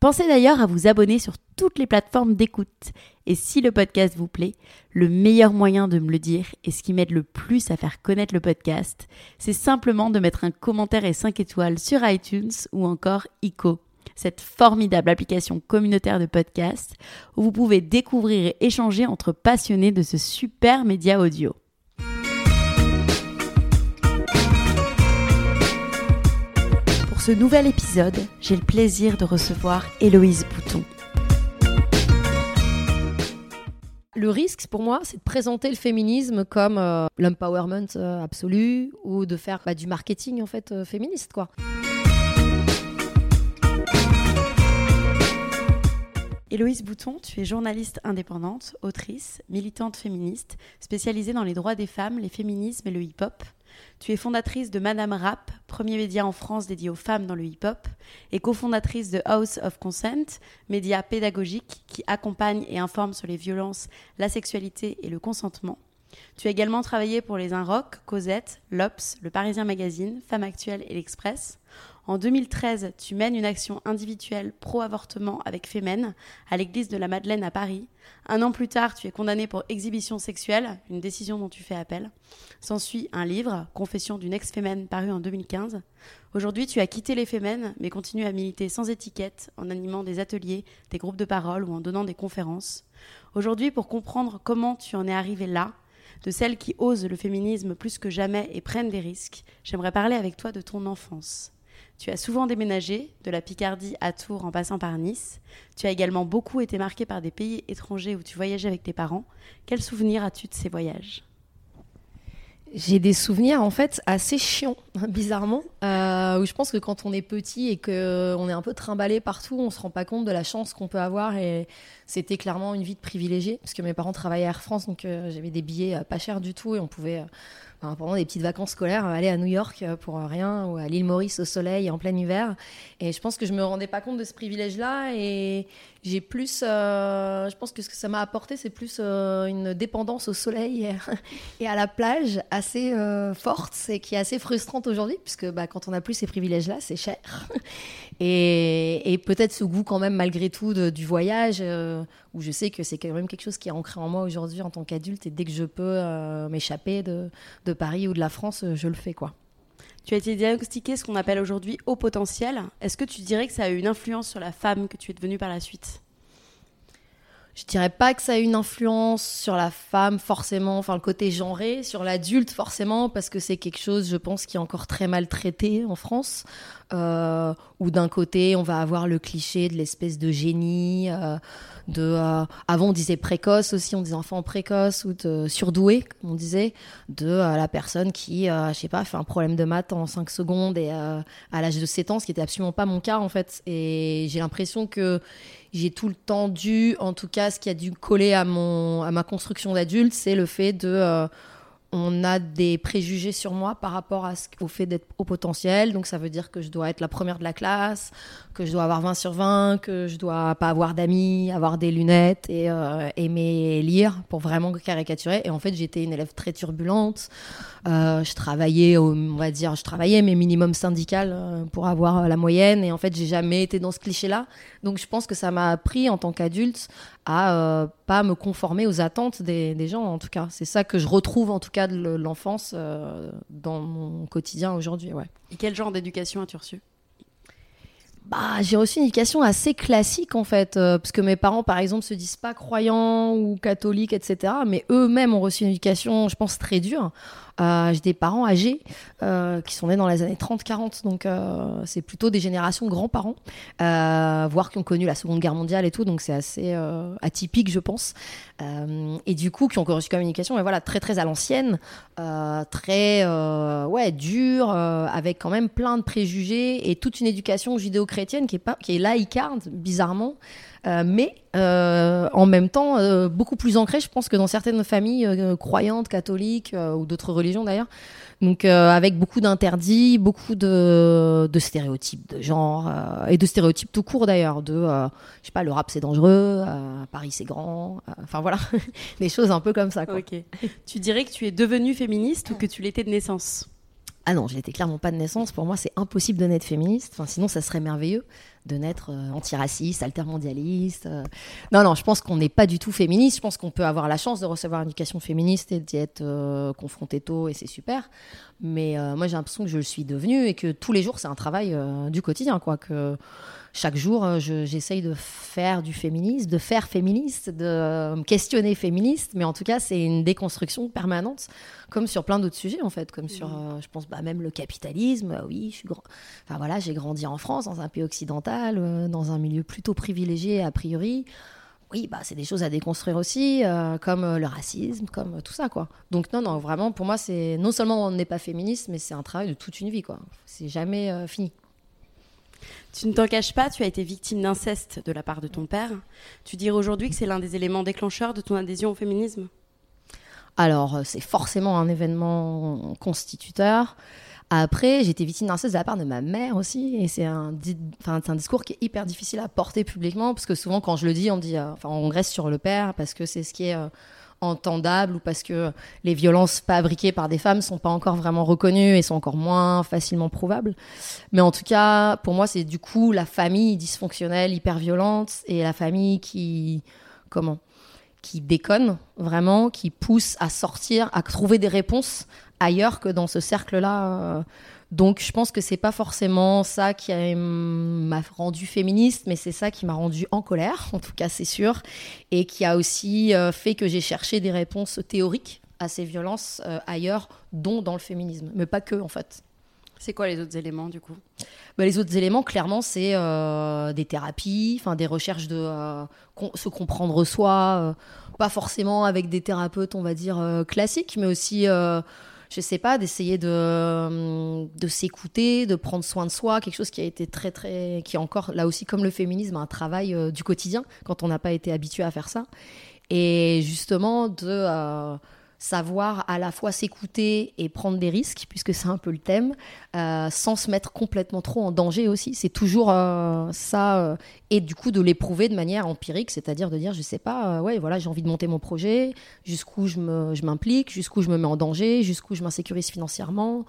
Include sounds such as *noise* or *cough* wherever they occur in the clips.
Pensez d'ailleurs à vous abonner sur toutes les plateformes d'écoute. Et si le podcast vous plaît, le meilleur moyen de me le dire et ce qui m'aide le plus à faire connaître le podcast, c'est simplement de mettre un commentaire et 5 étoiles sur iTunes ou encore ICO, cette formidable application communautaire de podcast où vous pouvez découvrir et échanger entre passionnés de ce super média audio. Ce nouvel épisode, j'ai le plaisir de recevoir Héloïse Bouton. Le risque, pour moi, c'est de présenter le féminisme comme euh, l'empowerment euh, absolu ou de faire bah, du marketing en fait euh, féministe, quoi. Héloïse Bouton, tu es journaliste indépendante, autrice, militante féministe, spécialisée dans les droits des femmes, les féminismes et le hip-hop. Tu es fondatrice de Madame Rap, premier média en France dédié aux femmes dans le hip-hop, et cofondatrice de House of Consent, média pédagogique qui accompagne et informe sur les violences, la sexualité et le consentement. Tu as également travaillé pour les Inrock, Cosette, L'Obs, Le Parisien Magazine, Femme Actuelle et L'Express. En 2013, tu mènes une action individuelle pro-avortement avec Femen à l'église de la Madeleine à Paris. Un an plus tard, tu es condamné pour exhibition sexuelle, une décision dont tu fais appel. S'ensuit un livre, Confession d'une ex-Femen, paru en 2015. Aujourd'hui, tu as quitté les Femen, mais continues à militer sans étiquette, en animant des ateliers, des groupes de parole ou en donnant des conférences. Aujourd'hui, pour comprendre comment tu en es arrivé là, de celles qui osent le féminisme plus que jamais et prennent des risques, j'aimerais parler avec toi de ton enfance. Tu as souvent déménagé, de la Picardie à Tours en passant par Nice. Tu as également beaucoup été marqué par des pays étrangers où tu voyageais avec tes parents. Quels souvenirs as-tu de ces voyages? J'ai des souvenirs en fait assez chiants, *laughs* bizarrement, euh, où je pense que quand on est petit et qu'on est un peu trimballé partout, on se rend pas compte de la chance qu'on peut avoir et c'était clairement une vie de privilégié parce que mes parents travaillaient à Air France donc euh, j'avais des billets euh, pas chers du tout et on pouvait pendant des petites vacances scolaires, aller à New York euh, pour rien ou à l'île Maurice au soleil en plein hiver. Et je pense que je me rendais pas compte de ce privilège-là et j'ai plus, euh, je pense que ce que ça m'a apporté, c'est plus euh, une dépendance au soleil et, à *laughs* la plage assez forte et qui est assez frustrante aujourd'hui, puisque bah, quand on n'a plus ces privilèges-là, c'est cher. *laughs* Et, peut-être ce goût quand même malgré tout du voyage, où je sais que c'est quand même quelque chose qui est ancré en moi aujourd'hui en tant qu'adulte, et dès que je peux m'échapper de, de Paris ou de la France, euh, je le fais quoi. Tu as été diagnostiqué ce qu'on appelle aujourd'hui haut potentiel. Est-ce que tu dirais que ça a eu une influence sur la femme que tu es devenue par la suite? Je dirais pas que ça a une influence sur la femme forcément, enfin le côté genré, sur l'adulte forcément, parce que c'est quelque chose, je pense, qui est encore très mal traité en France. Euh, où d'un côté on va avoir le cliché de l'espèce de génie, euh, de euh, avant on disait précoce aussi, on disait enfant précoce ou de surdoué, comme on disait, de la personne qui, je sais pas, fait un problème de maths en 5 secondes et à l'âge de 7 ans, ce qui était absolument pas mon cas en fait. Et j'ai l'impression que j'ai tout le temps dû, en tout cas, ce qui a dû coller à, mon, à ma construction d'adulte, c'est le fait de on a des préjugés sur moi par rapport à ce, au fait d'être au potentiel. Donc ça veut dire que je dois être la première de la classe, que je dois avoir 20 sur 20, que je dois pas avoir d'amis, avoir des lunettes et euh, aimer lire pour vraiment caricaturer. Et en fait, j'étais une élève très turbulente. Euh, je travaillais, on va dire, je travaillais mais minimum syndical euh, pour avoir la moyenne. Et en fait, j'ai jamais été dans ce cliché-là. Donc je pense que ça m'a appris en tant qu'adulte à pas me conformer aux attentes des, des gens. En tout cas, c'est ça que je retrouve en tout cas cas de l'enfance dans mon quotidien aujourd'hui. Ouais. Et quel genre d'éducation as-tu reçu bah, j'ai reçu une éducation assez classique en fait, parce que mes parents par exemple se disent pas croyants ou catholiques, etc. Mais eux-mêmes ont reçu une éducation, je pense, très dure. Euh, j'ai des parents âgés euh, qui sont nés dans les années 30-40, donc euh, c'est plutôt des générations grands-parents, voire qui ont connu la Seconde Guerre mondiale et tout, donc c'est assez atypique, je pense. et du coup, qui ont reçu communication, mais voilà, très très à l'ancienne, très ouais dure, avec quand même plein de préjugés et toute une éducation judéo-chrétienne qui est pas qui est laïcarde, bizarrement. Euh, mais euh, en même temps euh, beaucoup plus ancré, je pense que dans certaines familles croyantes, catholiques ou d'autres religions d'ailleurs. Donc avec beaucoup d'interdits, beaucoup de, de, stéréotypes de genre et de stéréotypes tout court d'ailleurs. De je sais pas, le rap c'est dangereux, Paris c'est grand. Enfin voilà, *laughs* des choses un peu comme ça. Quoi. Ok. tu dirais que tu es devenue féministe ou que tu l'étais de naissance? Ah non, je l'étais clairement pas de naissance. Pour moi, c'est impossible de naître féministe. Sinon, ça serait merveilleux de naître euh, antiraciste, altermondialiste. Euh. Non, non, je pense qu'on n'est pas du tout féministe. Je pense qu'on peut avoir la chance de recevoir une éducation féministe et d'y être euh, confronté tôt, et c'est super. Mais moi, j'ai l'impression que je le suis devenue et que tous les jours, c'est un travail du quotidien, quoi. Chaque jour, euh, j'essaye de faire du féminisme, de faire féministe, de euh, me questionner féministe, mais en tout cas, c'est une déconstruction permanente, comme sur plein d'autres sujets, en fait, comme sur, euh, je pense, bah, même le capitalisme. oui, je suis grand... enfin, voilà, j'ai grandi en France, dans un pays occidental, dans un milieu plutôt privilégié, a priori. Oui, bah, c'est des choses à déconstruire aussi, comme le racisme, comme tout ça, quoi. Donc, non, non, vraiment, pour moi, c'est non seulement on n'est pas féministe, mais c'est un travail de toute une vie, quoi. C'est jamais fini. Tu ne t'en caches pas, tu as été victime d'inceste de la part de ton père. Tu dirais aujourd'hui que c'est l'un des éléments déclencheurs de ton adhésion au féminisme Alors, euh, c'est forcément un événement constituteur. Après, j'ai été victime d'inceste de la part de ma mère aussi, et c'est un, un, discours qui est hyper difficile à porter publiquement, parce que souvent quand je le dis, on dit, euh, on reste sur le père, parce que c'est ce qui est euh, entendable ou parce que les violences fabriquées par des femmes sont pas encore vraiment reconnues et sont encore moins facilement prouvables. Mais en tout cas, pour moi, c'est du coup la famille dysfonctionnelle, hyper violente et la famille qui, comment, qui déconne vraiment, qui pousse à sortir, à trouver des réponses ailleurs que dans ce cercle-là. Euh, donc je pense que c'est pas forcément ça qui m'a rendu féministe, mais c'est ça qui m'a rendu en colère, en tout cas c'est sûr, et qui a aussi euh, fait que j'ai cherché des réponses théoriques à ces violences euh, ailleurs, dont dans le féminisme, mais pas que en fait. C'est quoi les autres éléments du coup? Bah, Les autres éléments, clairement, c'est euh, des thérapies, des recherches de se comprendre soi, pas forcément avec des thérapeutes, on va dire, classiques, mais aussi je sais pas, d'essayer de, euh, de s'écouter, de prendre soin de soi, quelque chose qui a été très, très, qui est encore, là aussi, comme le féminisme, un travail euh, du quotidien, quand on n'a pas été habitué à faire ça. Et justement, de, euh, savoir à la fois s'écouter et prendre des risques, puisque c'est un peu le thème, euh, sans se mettre complètement trop en danger aussi. C'est toujours euh, ça, euh, et du coup de l'éprouver de manière empirique, c'est-à-dire de dire, je sais pas, ouais, voilà, j'ai envie de monter mon projet, jusqu'où je m'implique, jusqu'où je me mets en danger, jusqu'où je m'insécurise financièrement,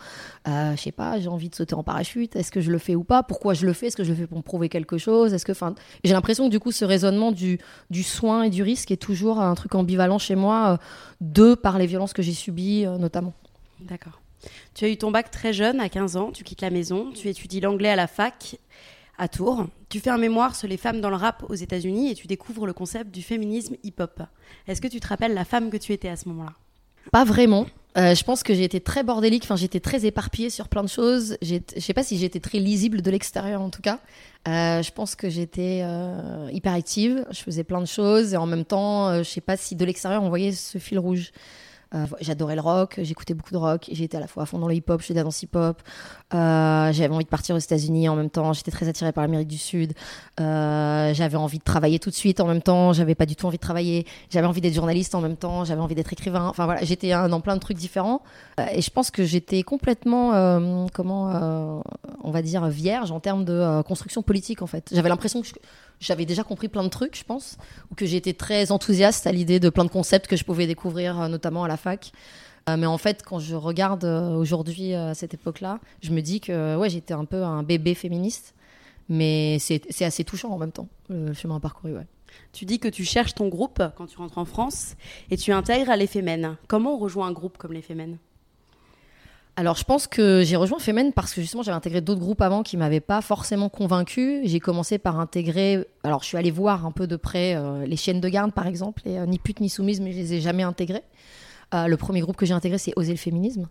je sais pas, j'ai envie de sauter en parachute, est-ce que je le fais ou pas, pourquoi je le fais, est-ce que je le fais pour me prouver quelque chose, est-ce que, enfin, j'ai l'impression que du coup ce raisonnement du, du soin et du risque est toujours un truc ambivalent chez moi, de par les violences que j'ai subies euh, notamment. D'accord. Tu as eu ton bac très jeune, à 15 ans, tu quittes la maison, tu étudies l'anglais à la fac à Tours. Tu fais un mémoire sur les femmes dans le rap aux États-Unis et tu découvres le concept du féminisme hip-hop. Est-ce que tu te rappelles la femme que tu étais à ce moment-là? Pas vraiment. Euh, je pense que j'ai été très bordélique, enfin j'étais très éparpillée sur plein de choses. Je sais pas si j'étais très lisible de l'extérieur en tout cas. Euh, je pense que j'étais hyper active, je faisais plein de choses et en même temps, je sais pas si de l'extérieur on voyait ce fil rouge. Euh, j'adorais le rock, j'écoutais beaucoup de rock, j'étais à la fois à fond le hip-hop, je faisais de la danse hip-hop. Euh, j'avais envie de partir aux États-Unis en même temps, j'étais très attirée par l'Amérique du Sud. Euh, j'avais envie de travailler tout de suite en même temps, j'avais pas du tout envie de travailler. J'avais envie d'être journaliste en même temps, j'avais envie d'être écrivain. Enfin voilà, j'étais dans plein de trucs différents. et je pense que j'étais complètement, comment, on va dire, vierge en termes de construction politique en fait. J'avais l'impression que j'avais déjà compris plein de trucs, je pense, ou que j'étais très enthousiaste à l'idée de plein de concepts que je pouvais découvrir, notamment à la fac. Euh, mais en fait, quand je regarde euh, aujourd'hui à cette époque-là, je me dis que ouais, j'étais un peu un bébé féministe. Mais c'est assez touchant en même temps, le chemin parcouru, ouais. Tu dis que tu cherches ton groupe quand tu rentres en France et tu intègres à l'Éphémène. Comment on rejoint un groupe comme l'Éphémène alors, je pense que j'ai rejoint Femen parce que justement, j'avais intégré d'autres groupes avant qui m'avaient pas forcément convaincu. J'ai commencé par intégrer. Alors, je suis allée voir un peu de près euh, les chiennes de garde, par exemple, et euh, ni pute ni soumise, mais je les ai jamais intégrés. Euh, le premier groupe que j'ai intégré, c'est Oser le féminisme.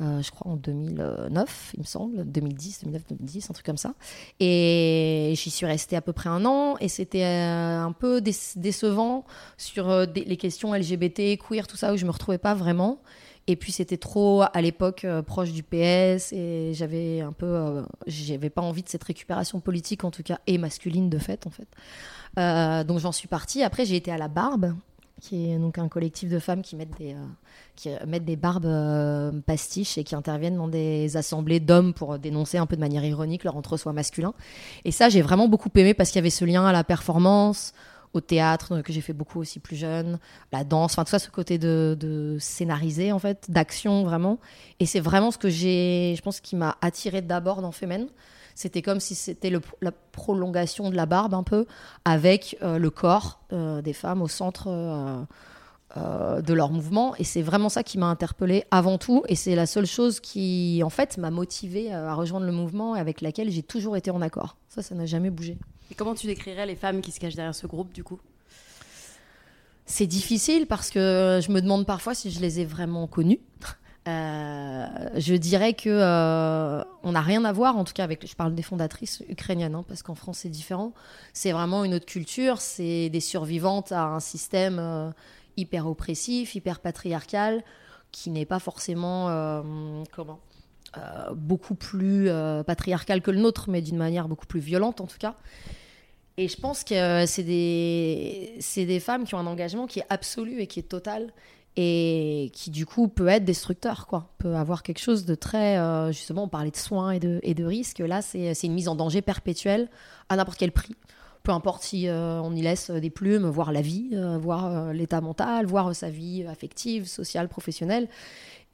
je crois en 2009, il me semble, 2010, 2009, 2010, un truc comme ça. Et j'y suis restée à peu près un an, et c'était un peu décevant sur les questions LGBT, queer, tout ça, où je me retrouvais pas vraiment. Et puis c'était trop à l'époque euh, proche du PS et j'avais un peu, euh, j'avais pas envie de cette récupération politique en tout cas et masculine de fait en fait. Euh, donc j'en suis partie. Après j'ai été à la Barbe, qui est donc un collectif de femmes qui mettent des, qui mettent des barbes pastiches et qui interviennent dans des assemblées d'hommes pour dénoncer un peu de manière ironique leur entre-soi masculin. Et ça j'ai vraiment beaucoup aimé parce qu'il y avait ce lien à la performance au théâtre que j'ai fait beaucoup aussi plus jeune, la danse, enfin tout ça, ce côté de, de scénariser en fait, d'action vraiment. Et c'est vraiment ce que j'ai, je pense, qui m'a attiré d'abord dans Femen. C'était comme si c'était la prolongation de la barbe un peu, avec euh, le corps euh, des femmes au centre. Euh, de leur mouvement et c'est vraiment ça qui m'a interpellée avant tout et c'est la seule chose qui en fait m'a motivée à rejoindre le mouvement et avec laquelle j'ai toujours été en accord ça ça n'a jamais bougé et comment tu décrirais les femmes qui se cachent derrière ce groupe, du coup? C'est difficile parce que je me demande parfois si je les ai vraiment connues. Euh, je dirais que euh, on n'a rien à voir, en tout cas avec. Je parle des fondatrices ukrainiennes, hein, parce qu'en France c'est différent. C'est vraiment une autre culture. C'est des survivantes à un système euh, hyper oppressif, hyper patriarcal, qui n'est pas forcément comment beaucoup plus patriarcal que le nôtre, mais d'une manière beaucoup plus violente en tout cas. Et je pense que c'est des, des femmes qui ont un engagement qui est absolu et qui est total et qui du coup peut être destructeur, quoi. Peut avoir quelque chose de très, euh, justement, on parlait de soins et de, et de risques. Là, c'est une mise en danger perpétuelle à n'importe quel prix. Peu importe si euh, on y laisse des plumes, voir la vie, voir l'état mental, voir sa vie affective, sociale, professionnelle.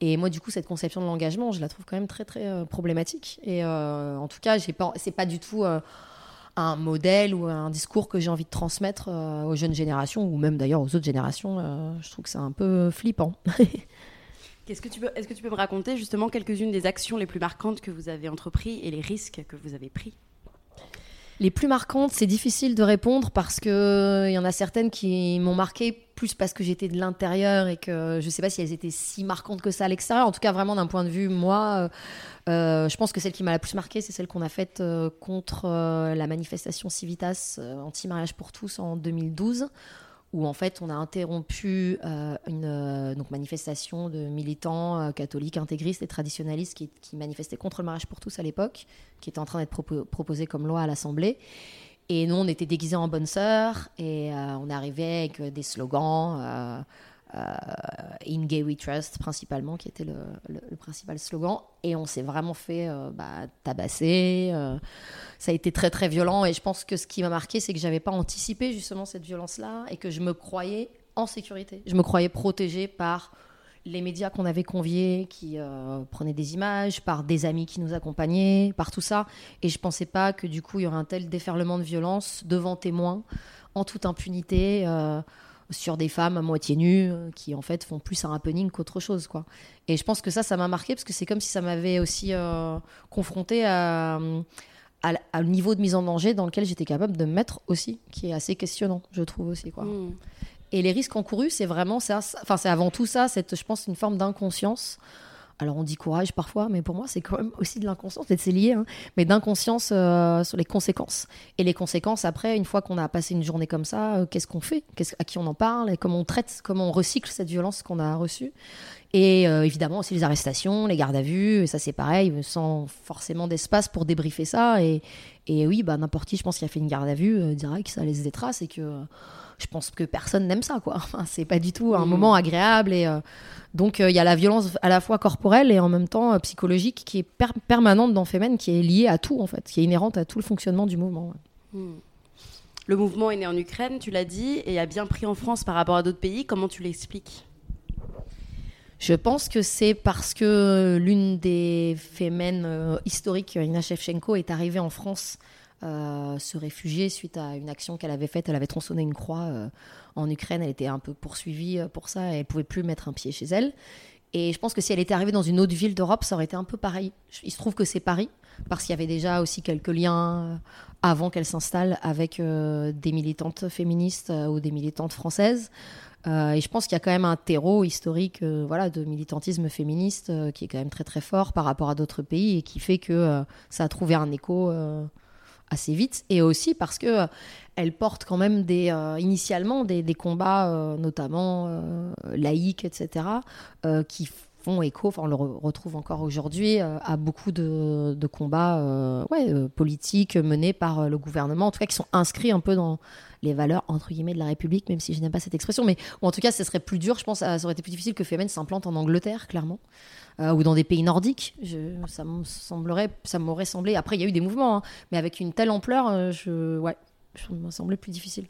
Et moi, du coup, cette conception de l'engagement, je la trouve quand même très, très problématique. Et en tout cas, c'est pas du tout un modèle ou un discours que j'ai envie de transmettre euh, aux jeunes générations ou même d'ailleurs aux autres générations. Euh, je trouve que c'est un peu flippant. *laughs* Est-ce que, est-ce que tu peux me raconter justement quelques-unes des actions les plus marquantes que vous avez entreprises et les risques que vous avez pris? Les plus marquantes, c'est difficile de répondre parce que il y en a certaines qui m'ont marqué plus parce que j'étais de l'intérieur et que je ne sais pas si elles étaient si marquantes que ça à l'extérieur. En tout cas, vraiment d'un point de vue moi, euh, euh, je pense que celle qui m'a la plus marquée, c'est celle qu'on a faite euh, contre la manifestation Civitas anti-mariage pour tous en 2012 où en fait on a interrompu euh, une euh, donc manifestation de militants euh, catholiques intégristes et traditionnalistes qui, manifestaient contre le mariage pour tous à l'époque, qui était en train d'être proposé comme loi à l'Assemblée. Et nous, on était déguisés en bonnes sœurs et on arrivait avec des slogans In Gay We Trust principalement, qui était le, principal slogan. Et on s'est vraiment fait euh, bah, tabasser. Euh, ça a été très très violent. Et je pense que ce qui m'a marqué, c'est que j'avais pas anticipé justement cette violence-là et que je me croyais en sécurité. Je me croyais protégée par les médias qu'on avait conviés qui prenaient des images, par des amis qui nous accompagnaient, par tout ça. Et je pensais pas que du coup il y aurait un tel déferlement de violence devant témoins, en toute impunité sur des femmes à moitié nues euh, qui en fait font plus un happening qu'autre chose quoi. Et je pense que ça ça m'a marqué parce que c'est comme si ça m'avait aussi euh, confronté à, à, niveau de mise en danger dans lequel j'étais capable de me mettre aussi qui est assez questionnant je trouve aussi quoi. Hmm. Et les risques encourus c'est vraiment ça enfin c'est avant tout ça cette je pense une forme d'inconscience alors on dit courage parfois, mais pour moi c'est quand même aussi de l'inconscience, peut-être c'est lié, hein, mais d'inconscience euh, sur les conséquences. Et les conséquences après, une fois qu'on a passé une journée comme ça, euh, qu'est-ce qu'on fait? À qui on en parle? Et comment on traite, comment on recycle cette violence qu'on a reçue? Et euh, évidemment aussi les arrestations, les gardes à vue, et ça c'est pareil, sans forcément d'espace pour débriefer ça. Et, oui, bah, n'importe qui, je pense, qui a fait une garde à vue, dirait que ça laisse des traces et que je pense que personne n'aime ça, quoi. Enfin, c'est pas du tout un mm. moment agréable. Et euh, donc, euh, il y a la violence à la fois corporelle et en même temps euh, psychologique qui est permanente dans Femen, qui est liée à tout, en fait, qui est inhérente à tout le fonctionnement du mouvement. Mm. Le mouvement est né en Ukraine, tu l'as dit, et a bien pris en France par rapport à d'autres pays. Comment tu l'expliques? Je pense que c'est parce que l'une des fémènes historiques, Ina Shevchenko, est arrivée en France euh, se réfugier suite à une action qu'elle avait faite. Elle avait tronçonné une croix euh, en Ukraine. Elle était un peu poursuivie pour ça et elle pouvait plus mettre un pied chez elle. Et je pense que si elle était arrivée dans une autre ville d'Europe, ça aurait été un peu pareil. Il se trouve que c'est Paris, parce qu'il y avait déjà aussi quelques liens avant qu'elle s'installe avec des militantes féministes ou des militantes françaises. Euh, et je pense qu'il y a quand même un terreau historique euh, voilà, de militantisme féministe euh, qui est quand même très très fort par rapport à d'autres pays et qui fait que ça a trouvé un écho assez vite. Et aussi parce que elle porte quand même des, initialement des, des combats, notamment laïques, etc., qui font écho, on le retrouve encore aujourd'hui, à beaucoup de, combats ouais, politiques menés par le gouvernement, en tout cas qui sont inscrits un peu dans les valeurs entre guillemets de la République, même si je n'aime pas cette expression. Mais en tout cas, ce serait plus dur. Je pense ça aurait été plus difficile que Femen s'implante en Angleterre, clairement, euh, ou dans des pays nordiques. Je, ça semblerait, ça m'aurait semblé. Après, il y a eu des mouvements, hein, mais avec une telle ampleur, euh, ça me semblait plus difficile.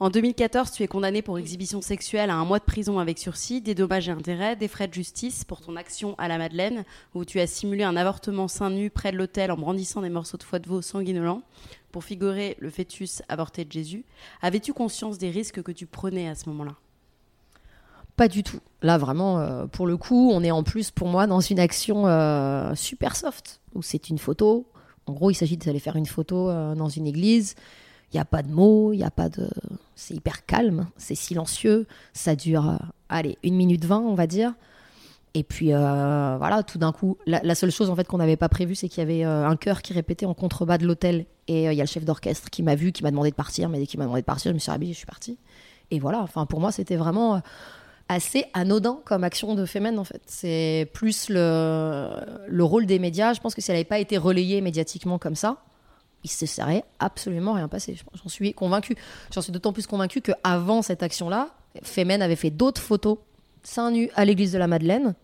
En 2014, tu es condamné pour exhibition sexuelle à un mois de prison avec sursis, des dommages et intérêts, des frais de justice pour ton action à la Madeleine, où tu as simulé un avortement seins nu près de l'hôtel en brandissant des morceaux de foie de veau sanguinolents pour figurer le fœtus avorté de Jésus. Avais-tu conscience des risques que tu prenais à ce moment-là? Pas du tout. Là, vraiment, euh, pour le coup, on est en plus, pour moi, dans une action euh, super soft, où c'est une photo. En gros, il s'agit d'aller faire une photo euh, dans une église il n'y a pas de mots, il y a pas de. C'est hyper calme, c'est silencieux. Ça dure, euh, allez, une minute vingt, on va dire. Et puis euh, voilà, tout d'un coup, la, seule chose en fait qu'on n'avait pas prévu, c'est qu'il y avait euh, un chœur qui répétait en contrebas de l'hôtel. Et il y a le chef d'orchestre qui m'a vu, qui m'a demandé de partir. Mais dès qu'il m'a demandé de partir, je me suis habillée, je suis partie. Et voilà, enfin pour moi, c'était vraiment assez anodin comme action de Femen en fait. C'est plus le, le rôle des médias. Je pense que si elle n'avait pas été relayée médiatiquement comme ça, il se serait absolument rien passé. J'en suis convaincu. J'en suis d'autant plus convaincu qu'avant cette action-là, Femen avait fait d'autres photos seins nus à l'église de la Madeleine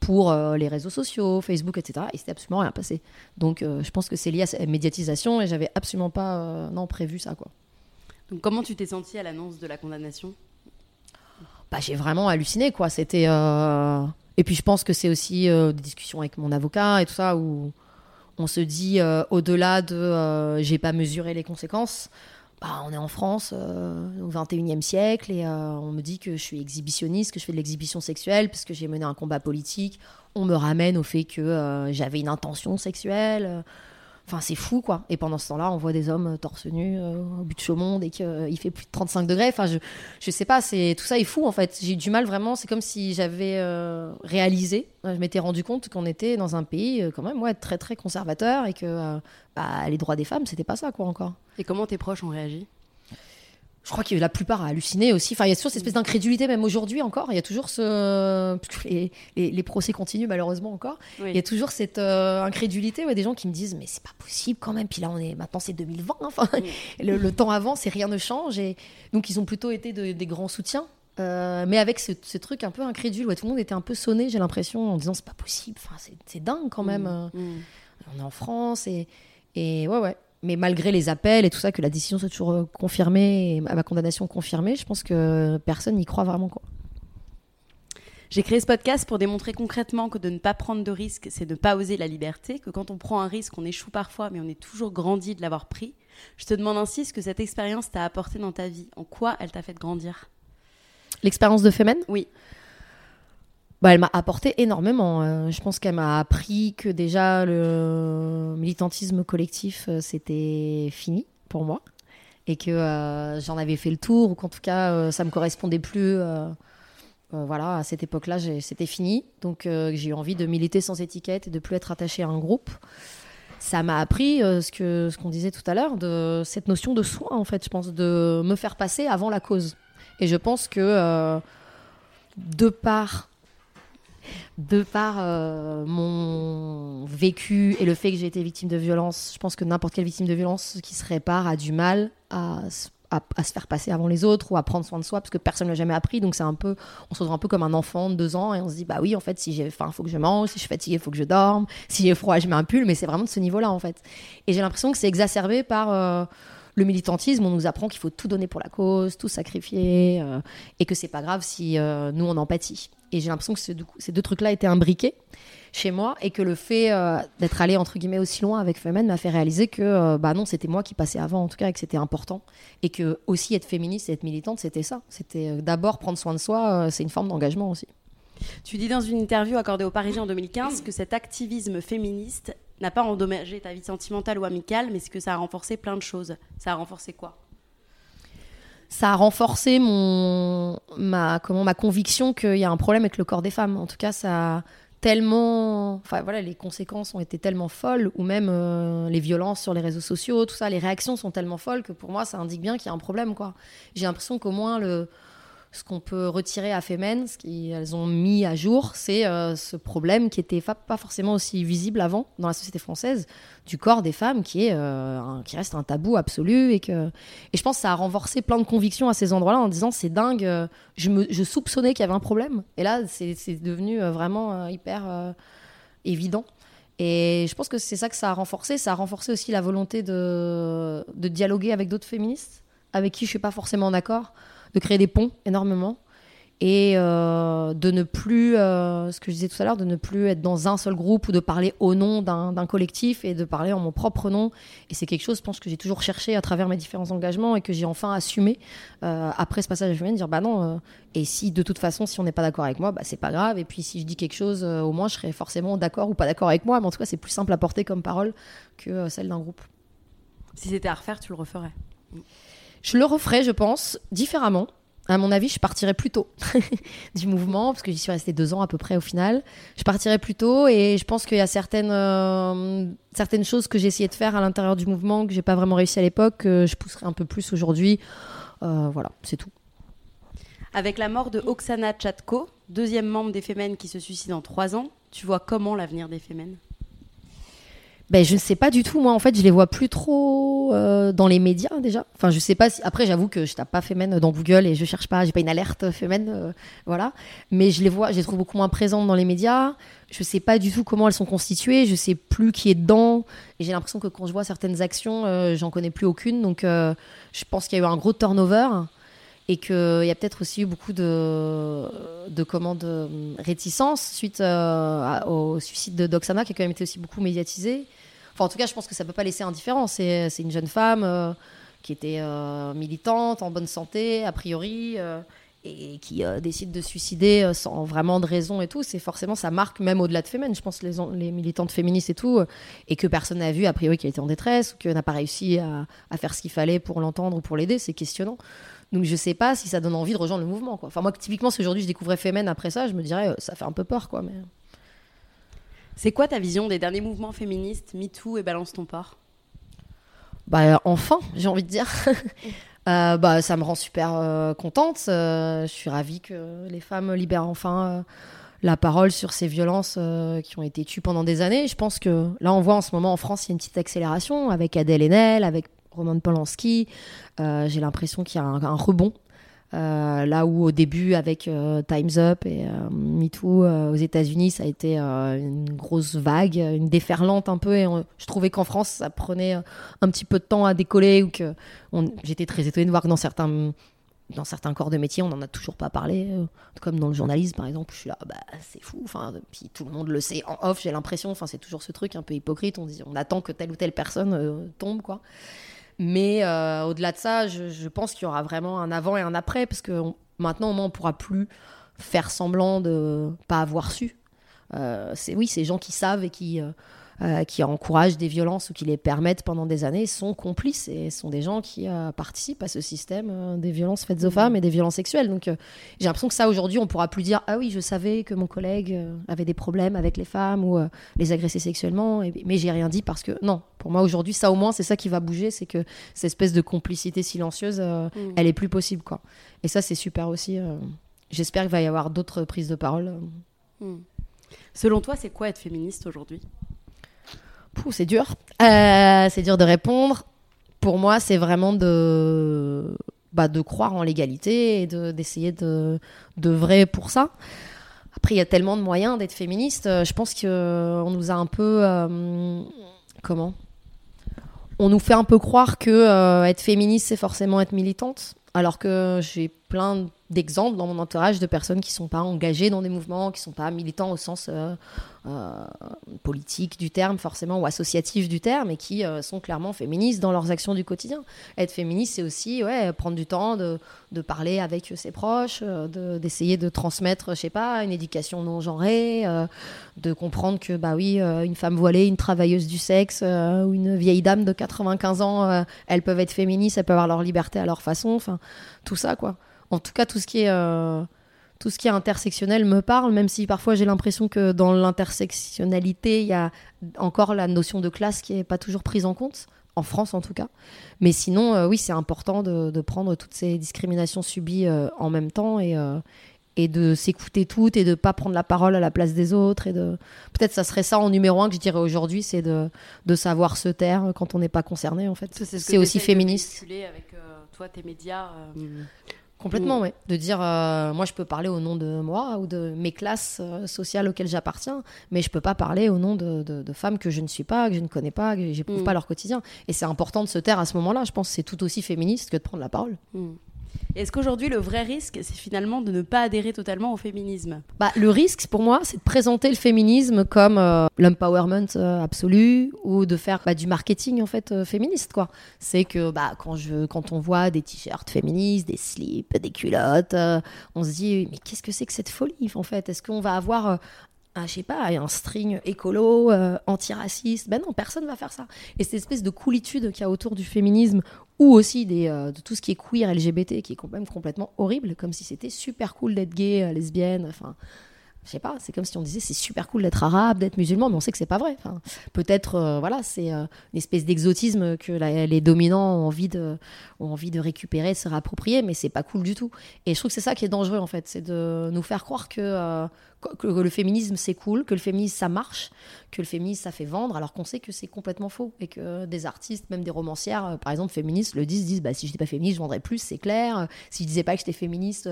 pour euh, les réseaux sociaux, Facebook, etc. Et c'était absolument rien passé. Donc euh, je pense que c'est lié à cette médiatisation et j'avais absolument pas euh, non, prévu ça. Quoi. Donc comment tu t'es sentie à l'annonce de la condamnation? Bah, J'ai vraiment halluciné. quoi. C'était Et puis je pense que c'est aussi des discussions avec mon avocat et tout ça où on se dit euh, au-delà de euh, j'ai pas mesuré les conséquences. Bah, on est en France euh, au 21e siècle et on me dit que je suis exhibitionniste, que je fais de l'exhibition sexuelle parce que j'ai mené un combat politique. On me ramène au fait que j'avais une intention sexuelle. Enfin, c'est fou, quoi. Et pendant ce temps-là, on voit des hommes torse nu euh, au but de Chaumont et qu'il fait plus de 35 degrés. Enfin, je, je sais pas, c'est tout ça est fou, en fait. J'ai du mal vraiment. C'est comme si j'avais euh, réalisé, je m'étais rendu compte qu'on était dans un pays, euh, quand même, ouais, très, très conservateur et que bah, les droits des femmes, c'était pas ça, quoi, encore. Et comment tes proches ont réagi? Je crois que la plupart a halluciné aussi. Enfin, il y a toujours cette espèce d'incrédulité, même aujourd'hui encore. Il y a toujours ce. Les, les, procès continuent malheureusement encore. Il y a toujours cette euh, incrédulité. Ouais, des gens qui me disent, mais c'est pas possible quand même. Puis là, on est maintenant, c'est 2020. Enfin, *laughs* le, temps avance et rien ne change. Et donc, ils ont plutôt été des grands soutiens. Euh, mais avec ce, truc un peu incrédule, ouais, tout le monde était un peu sonné, j'ai l'impression, en disant c'est pas possible. Enfin, c'est dingue quand même. Mm. Mm. On est en France et, et ouais, ouais mais malgré les appels et tout ça, que la décision soit toujours euh, confirmée, et ma condamnation confirmée, je pense que personne n'y croit vraiment. Quoi. J'ai créé ce podcast pour démontrer concrètement que de ne pas prendre de risques, c'est de ne pas oser la liberté, que quand on prend un risque, on échoue parfois, mais on est toujours grandi de l'avoir pris. Je te demande ainsi ce que cette expérience t'a apporté dans ta vie. En quoi elle t'a fait grandir? L'expérience de Femen? Oui. Bah, elle m'a apporté énormément. Euh, je pense qu'elle m'a appris que déjà le militantisme collectif, euh, c'était fini pour moi. Et que euh, j'en avais fait le tour, ou qu'en tout cas, ça me correspondait plus. voilà, à cette époque-là, c'était fini. Donc j'ai eu envie de militer sans étiquette et de plus être attaché à un groupe. Ça m'a appris ce que ce qu'on disait tout à l'heure, de cette notion de soi, en fait, je pense, de me faire passer avant la cause. Et je pense que de part de par euh, mon vécu et le fait que j'ai été victime de violence, je pense que n'importe quelle victime de violence qui se répare a du mal à, se faire passer avant les autres ou à prendre soin de soi parce que personne ne l'a jamais appris. Donc c'est un peu, on se retrouve un peu comme un enfant de deux ans et on se dit bah oui en fait si j'ai faim faut que je mange, si je suis fatiguée faut que je dorme, si j'ai froid je mets un pull. Mais c'est vraiment de ce niveau-là en fait. Et j'ai l'impression que c'est exacerbé par euh, le militantisme, on nous apprend qu'il faut tout donner pour la cause, tout sacrifier, euh, et que c'est pas grave si nous on empathie. Et j'ai l'impression que ces deux, trucs-là étaient imbriqués chez moi et que le fait euh, d'être allé entre guillemets aussi loin avec Femen m'a fait réaliser que euh, bah non c'était moi qui passais avant en tout cas et que c'était important. Et que aussi être féministe et être militante c'était ça. C'était euh, d'abord prendre soin de soi c'est une forme d'engagement aussi. Tu dis dans une interview accordée au Parisien en 2015 que cet activisme féministe n'a pas endommagé ta vie sentimentale ou amicale mais que ça a renforcé plein de choses. Ça a renforcé quoi? Ça a renforcé mon ma comment ma conviction qu'il y a un problème avec le corps des femmes. En tout cas, ça tellement enfin voilà les conséquences ont été tellement folles ou même euh, les violences sur les réseaux sociaux tout ça les réactions sont tellement folles que pour moi ça indique bien qu'il y a un problème quoi j'ai l'impression qu'au moins le ce qu'on peut retirer à Femen, ce qu'elles ont mis à jour, c'est euh, ce problème qui était pas forcément aussi visible avant dans la société française du corps des femmes, qui est euh, qui reste un tabou absolu et que et je pense que ça a renforcé plein de convictions à ces endroits-là en disant c'est dingue, euh, je soupçonnais qu'il y avait un problème et là c'est devenu vraiment hyper évident. Et je pense que c'est ça que ça a renforcé. Ça a renforcé aussi la volonté de, de dialoguer avec d'autres féministes avec qui je suis pas forcément d'accord de créer des ponts énormément et euh, de ne plus, euh, ce que je disais tout à l'heure, de ne plus être dans un seul groupe ou de parler au nom d'un collectif et de parler en mon propre nom. Et c'est quelque chose, je pense, que j'ai toujours cherché à travers mes différents engagements et que j'ai enfin assumé euh, après ce passage à de dire bah non, et si de toute façon, si on n'est pas d'accord avec moi, bah c'est pas grave. Et puis si je dis quelque chose, au moins je serai forcément d'accord ou pas d'accord avec moi. Mais en tout cas, c'est plus simple à porter comme parole que celle d'un groupe. Si c'était à refaire, tu le referais je le referai, je pense, différemment. À mon avis, je partirais plus tôt *laughs* du mouvement, parce que j'y suis restée deux ans à peu près au final. Je partirais plus tôt et je pense qu'il y a certaines, euh, certaines choses que j'ai essayé de faire à l'intérieur du mouvement que j'ai pas vraiment réussi à l'époque, que je pousserai un peu plus aujourd'hui. Euh, voilà, c'est tout. Avec la mort de Oksana Chatko, deuxième membre des Femmes qui se suicide en trois ans, tu vois comment l'avenir des Femmes ben, je ne sais pas du tout. Moi, en fait, je les vois plus trop euh, dans les médias déjà. Enfin, je sais pas si. Après, j'avoue que je tape pas Femen dans Google et je cherche pas. J'ai pas une alerte Femen, euh, voilà. Mais je les vois, je les trouve beaucoup moins présentes dans les médias. Je sais pas du tout comment elles sont constituées. Je sais plus qui est dedans. Et j'ai l'impression que quand je vois certaines actions, euh, j'en connais plus aucune. Donc, je pense qu'il y a eu un gros turnover et qu'il y a peut-être aussi eu beaucoup de, de commandes réticences suite au suicide de Doxana qui a quand même été aussi beaucoup médiatisé en tout cas, je pense que ça peut pas laisser indifférent. C'est une jeune femme euh, qui était euh, militante, en bonne santé, a priori, euh, et qui décide de suicider sans vraiment de raison et tout. C'est forcément, ça marque même au-delà de Femen, je pense, les, les militantes féministes et tout, et que personne n'a vu, a priori, qu'elle était en détresse, ou qu'elle n'a pas réussi à, faire ce qu'il fallait pour l'entendre ou pour l'aider. C'est questionnant. Donc je sais pas si ça donne envie de rejoindre le mouvement. Enfin moi typiquement si aujourd'hui je découvrais Femen après ça, je me dirais ça fait un peu peur quoi. C'est quoi ta vision des derniers mouvements féministes, MeToo et Balance ton port? Bah enfin, j'ai envie de dire. *laughs* Euh, bah ça me rend super euh, contente. Euh, je suis ravie que les femmes libèrent enfin la parole sur ces violences qui ont été tues pendant des années. Je pense que là on voit en ce moment en France il y a une petite accélération avec Adèle Haenel, avec Roman Polanski. j'ai l'impression qu'il y a un rebond euh, là où au début avec euh, Times Up et euh, MeToo aux États-Unis ça a été une grosse vague, une déferlante un peu et je trouvais qu'en France ça prenait un petit peu de temps à décoller ou que j'étais très étonnée de voir que dans certains dans certains corps de métier, on n'en a toujours pas parlé, comme dans le journalisme par exemple. Je suis là, bah, c'est fou. Enfin, puis tout le monde le sait en off. J'ai l'impression. Enfin, c'est toujours ce truc un peu hypocrite. On dit, on attend que telle ou telle personne tombe, quoi. Mais euh, au-delà de ça, je, pense qu'il y aura vraiment un avant et un après, parce que maintenant, au moins, on pourra plus faire semblant de pas avoir su. Euh, c'est oui, ces gens qui savent et qui euh, qui encouragent des violences ou qui les permettent pendant des années sont complices et sont des gens qui euh, participent à ce système euh, des violences faites aux femmes et des violences sexuelles. Donc j'ai l'impression que ça aujourd'hui on pourra plus dire ah oui je savais que mon collègue avait des problèmes avec les femmes ou les agresser sexuellement et, mais j'ai rien dit parce que non pour moi aujourd'hui ça au moins c'est ça qui va bouger c'est que cette espèce de complicité silencieuse mmh. elle est plus possible quoi et ça c'est super aussi j'espère qu'il va y avoir d'autres prises de parole. Mmh. Selon toi, c'est quoi être féministe aujourd'hui? C'est dur. Euh, c'est dur de répondre. Pour moi, c'est vraiment de, bah, de croire en l'égalité et d'essayer de, pour ça. Après, il y a tellement de moyens d'être féministe. Je pense qu'on nous a un peu. Euh, comment? On nous fait un peu croire que euh, être féministe, c'est forcément être militante. Alors que j'ai plein d'exemples dans mon entourage de personnes qui sont pas engagées dans des mouvements, qui sont pas militants au sens euh, euh, politique du terme forcément ou associatif du terme, et qui euh, sont clairement féministes dans leurs actions du quotidien. Être féministe, c'est aussi ouais, prendre du temps de, de parler avec ses proches, d'essayer de, transmettre, je sais pas, une éducation non genrée, de comprendre que bah oui, une femme voilée, une travailleuse du sexe ou une vieille dame de 95 ans, elles peuvent être féministes, elles peuvent avoir leur liberté à leur façon, enfin tout ça quoi en tout cas, tout ce qui est, euh, tout ce qui est intersectionnel me parle, même si parfois j'ai l'impression que dans l'intersectionnalité, il y a encore la notion de classe qui n'est pas toujours prise en compte, en France en tout cas. Mais sinon, euh, oui, c'est important de, prendre toutes ces discriminations subies euh, en même temps et, et de s'écouter toutes et de pas prendre la parole à la place des autres. Et de... Peut-être ça serait ça en numéro un que je dirais aujourd'hui, c'est de, de savoir se taire quand on n'est pas concerné en fait. C'est aussi féministe. avec toi, tes médias. Complètement, mm. oui. De dire, euh, moi, je peux parler au nom de moi ou de mes classes euh, sociales auxquelles j'appartiens, mais je peux pas parler au nom de, de, femmes que je ne suis pas, que je ne connais pas, que j'éprouve mm. pas leur quotidien. Et c'est important de se taire à ce moment-là. Je pense que c'est tout aussi féministe que de prendre la parole. Mm. Est-ce qu'aujourd'hui, le vrai risque, c'est finalement de ne pas adhérer totalement au féminisme bah, Le risque, pour moi, c'est de présenter le féminisme comme euh, l'empowerment euh, absolu ou de faire bah, du marketing en fait euh, féministe. quoi. C'est que bah, quand, je, quand on voit des t-shirts féministes, des slips, des culottes, on se dit mais qu'est-ce que c'est que cette folie en fait? Est-ce qu'on va avoir un, je sais pas, un string écolo, antiraciste? Ben non, personne va faire ça. Et cette espèce de coolitude qu'il y a autour du féminisme, ou aussi euh, de tout ce qui est queer, LGBT, qui est quand même complètement horrible, comme si c'était super cool d'être gay, euh, lesbienne, enfin, je sais pas, c'est comme si on disait c'est super cool d'être arabe, d'être musulman, mais on sait que c'est pas vrai. Enfin, peut-être, euh, voilà, c'est une espèce d'exotisme que les dominants ont envie de, ont envie de récupérer, de se réapproprier, mais c'est pas cool du tout. Et je trouve que c'est ça qui est dangereux en fait, c'est de nous faire croire que que le féminisme c'est cool, que le féminisme ça marche, que le féminisme ça fait vendre, alors qu'on sait que c'est complètement faux et que des artistes, même des romancières, euh, par exemple féministes, le disent, disent bah si j'étais pas féministe je vendrais plus, c'est clair. Si je disais pas que j'étais féministe,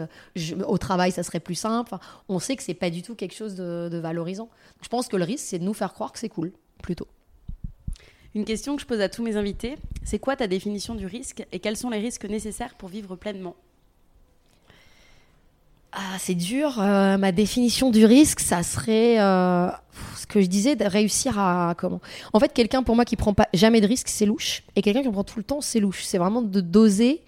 au travail ça serait plus simple. on sait que c'est pas du tout quelque chose de, valorisant. Je pense que le risque c'est de nous faire croire que c'est cool, plutôt. Une question que je pose à tous mes invités, c'est quoi ta définition du risque et quels sont les risques nécessaires pour vivre pleinement? Ah, c'est dur. Euh, ma définition du risque, ça serait euh, ce que je disais, de réussir à comment? En fait, quelqu'un pour moi qui prend pas jamais de risque, c'est louche. Et quelqu'un qui en prend tout le temps, c'est louche. C'est vraiment de doser.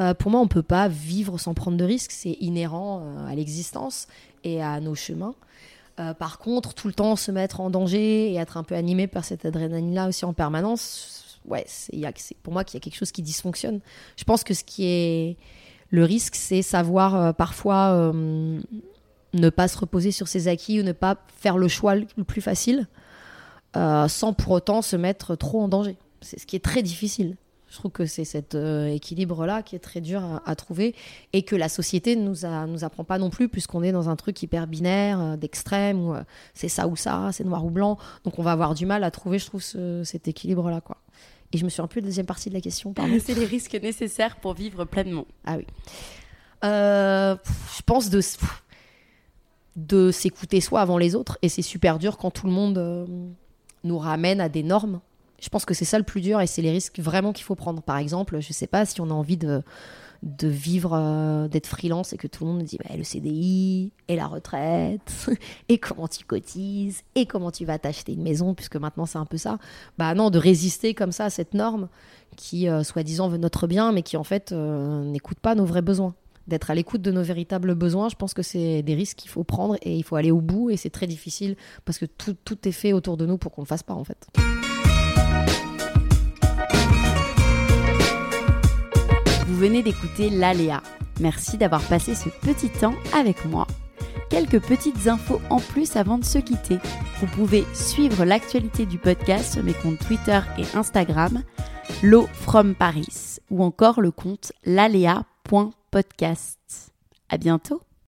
Euh, pour moi, on peut pas vivre sans prendre de risques. C'est inhérent à l'existence et à nos chemins. par contre, tout le temps se mettre en danger et être un peu animé par cette adrénaline-là aussi en permanence, ouais, c'est pour moi qu'il y a quelque chose qui dysfonctionne. Je pense que ce qui est le risque, c'est savoir euh, parfois euh, ne pas se reposer sur ses acquis ou ne pas faire le choix le plus facile euh, sans pour autant se mettre trop en danger. C'est ce qui est très difficile. Je trouve que c'est cet équilibre-là qui est très dur à, trouver et que la société ne nous, nous apprend pas non plus puisqu'on est dans un truc hyper binaire, d'extrême, où c'est ça ou ça, c'est noir ou blanc. Donc on va avoir du mal à trouver, je trouve, cet équilibre-là. quoi. Et je me suis un peu de la deuxième partie de la question. *laughs* C'est les risques nécessaires pour vivre pleinement. Ah oui. Euh, je pense de, de s'écouter soi avant les autres. Et c'est super dur quand tout le monde euh, nous ramène à des normes. Je pense que c'est ça le plus dur et c'est les risques vraiment qu'il faut prendre. Par exemple, je ne sais pas si on a envie de, vivre, euh, d'être freelance et que tout le monde dit bah, le CDI et la retraite *laughs* et comment tu cotises et comment tu vas t'acheter une maison puisque maintenant c'est un peu ça. Bah non, de résister comme ça à cette norme qui euh, soi-disant veut notre bien mais qui en fait euh, n'écoute pas nos vrais besoins. D'être à l'écoute de nos véritables besoins, je pense que c'est des risques qu'il faut prendre et il faut aller au bout et c'est très difficile parce que tout, tout est fait autour de nous pour qu'on ne le fasse pas en fait. Venez d'écouter L'Aléa. Merci d'avoir passé ce petit temps avec moi. Quelques petites infos en plus avant de se quitter. Vous pouvez suivre l'actualité du podcast sur mes comptes Twitter et Instagram, L'eau from Paris, ou encore le compte lalea.podcast. À bientôt!